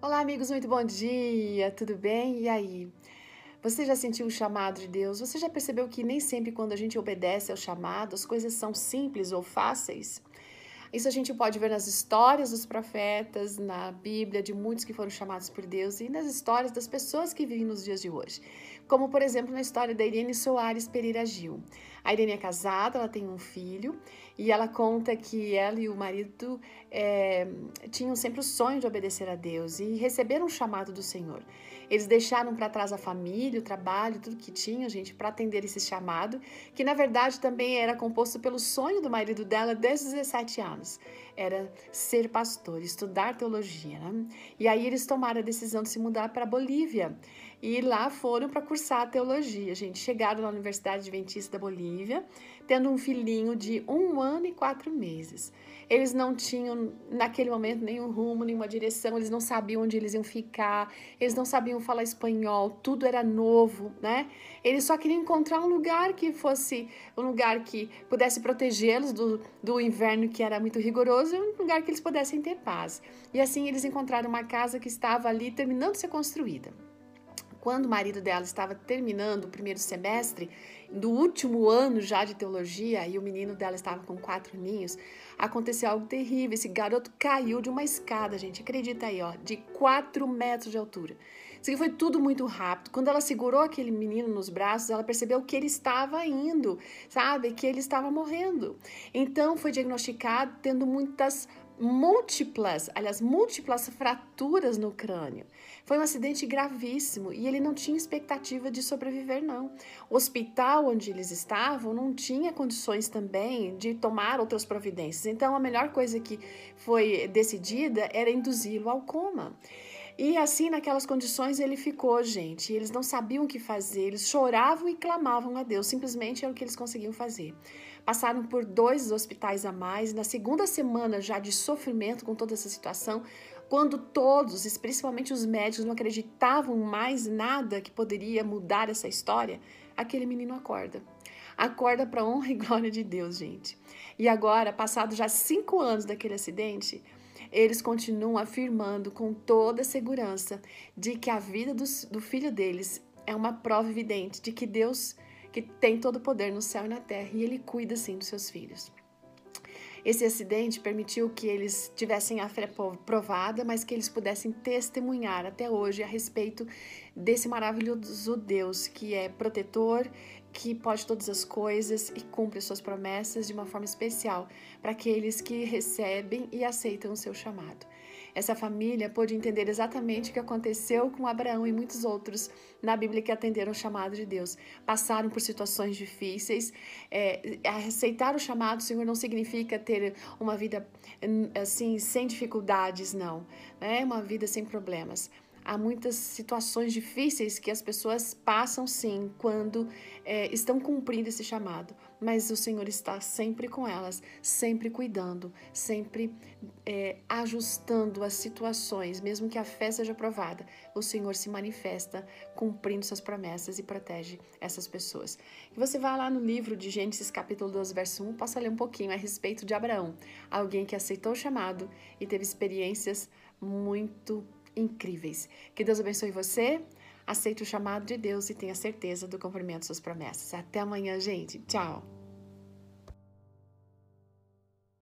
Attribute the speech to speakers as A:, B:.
A: Olá, amigos, muito bom dia, tudo bem? E aí? Você já sentiu o chamado de Deus? Você já percebeu que nem sempre quando a gente obedece ao chamado as coisas são simples ou fáceis? Isso a gente pode ver nas histórias dos profetas, na Bíblia, de muitos que foram chamados por Deus e nas histórias das pessoas que vivem nos dias de hoje. Como, por exemplo, na história da Irene Soares Pereira Gil. A Irene é casada, ela tem um filho e ela conta que ela e o marido é, tinham sempre o sonho de obedecer a Deus e receberam um chamado do Senhor. Eles deixaram para trás a família, o trabalho, tudo que tinham, gente, para atender esse chamado, que na verdade também era composto pelo sonho do marido dela desde os 17 anos. Era ser pastor, estudar teologia. Né? E aí eles tomaram a decisão de se mudar para Bolívia. E lá foram para cursar teologia, gente. Chegaram na Universidade Adventista da Bolívia, tendo um filhinho de um ano e quatro meses. Eles não tinham, naquele momento, nenhum rumo, nenhuma direção, eles não sabiam onde eles iam ficar, eles não sabiam falar espanhol, tudo era novo, né? Eles só queriam encontrar um lugar que fosse um lugar que pudesse protegê-los do, do inverno que era muito rigoroso e um lugar que eles pudessem ter paz. E assim eles encontraram uma casa que estava ali terminando de ser construída quando o marido dela estava terminando o primeiro semestre, do último ano já de teologia, e o menino dela estava com quatro aninhos, aconteceu algo terrível. Esse garoto caiu de uma escada, gente, acredita aí, ó, de quatro metros de altura. Isso aqui foi tudo muito rápido. Quando ela segurou aquele menino nos braços, ela percebeu que ele estava indo, sabe? Que ele estava morrendo. Então foi diagnosticado tendo muitas múltiplas, aliás, múltiplas fraturas no crânio. Foi um acidente gravíssimo e ele não tinha expectativa de sobreviver, não. O hospital onde eles estavam não tinha condições também de tomar outras providências. Então, a melhor coisa que foi decidida era induzi-lo ao coma. E assim, naquelas condições, ele ficou, gente. Eles não sabiam o que fazer, eles choravam e clamavam a Deus, simplesmente era o que eles conseguiam fazer. Passaram por dois hospitais a mais. Na segunda semana já de sofrimento com toda essa situação, quando todos, principalmente os médicos, não acreditavam mais nada que poderia mudar essa história, aquele menino acorda. Acorda para honra e glória de Deus, gente. E agora, passados já cinco anos daquele acidente, eles continuam afirmando com toda segurança de que a vida do, do filho deles é uma prova evidente de que Deus, que tem todo o poder no céu e na terra, e ele cuida sim dos seus filhos. Esse acidente permitiu que eles tivessem a fé provada, mas que eles pudessem testemunhar até hoje a respeito desse maravilhoso Deus que é protetor, que pode todas as coisas e cumpre suas promessas de uma forma especial para aqueles que recebem e aceitam o seu chamado. Essa família pôde entender exatamente o que aconteceu com Abraão e muitos outros na Bíblia que atenderam o chamado de Deus. Passaram por situações difíceis. É, aceitar o chamado, Senhor, não significa ter uma vida assim sem dificuldades, não. É uma vida sem problemas há muitas situações difíceis que as pessoas passam sim quando é, estão cumprindo esse chamado, mas o Senhor está sempre com elas, sempre cuidando, sempre é, ajustando as situações, mesmo que a fé seja provada, o Senhor se manifesta cumprindo suas promessas e protege essas pessoas. E você vai lá no livro de Gênesis, capítulo 12, verso 1, possa ler um pouquinho a respeito de Abraão, alguém que aceitou o chamado e teve experiências muito incríveis. Que Deus abençoe você. Aceite o chamado de Deus e tenha certeza do cumprimento de suas promessas. Até amanhã, gente. Tchau.